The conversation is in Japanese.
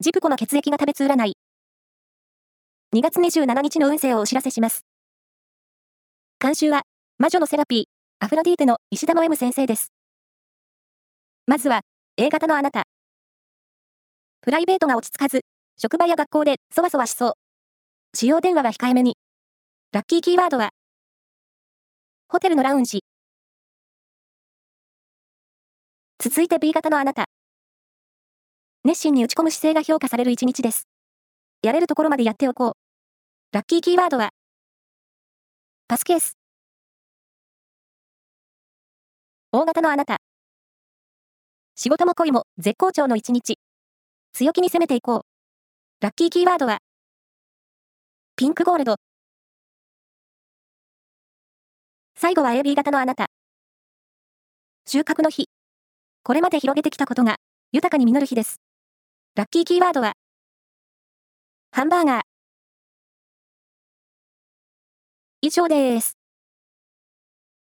ジプコの血液が食べつ占い。2月27日の運勢をお知らせします。監修は、魔女のセラピー、アフロディーテの石田の M 先生です。まずは、A 型のあなた。プライベートが落ち着かず、職場や学校でそわそわしそう。使用電話は控えめに。ラッキーキーワードは、ホテルのラウンジ。続いて B 型のあなた。熱心に打ち込む姿勢が評価される一日です。やれるところまでやっておこう。ラッキーキーワードは、パスケース。大型のあなた。仕事も恋も絶好調の一日。強気に攻めていこう。ラッキーキーワードは、ピンクゴールド。最後は AB 型のあなた。収穫の日。これまで広げてきたことが豊かに実る日です。ラッキーキーワードは、ハンバーガー。以上です。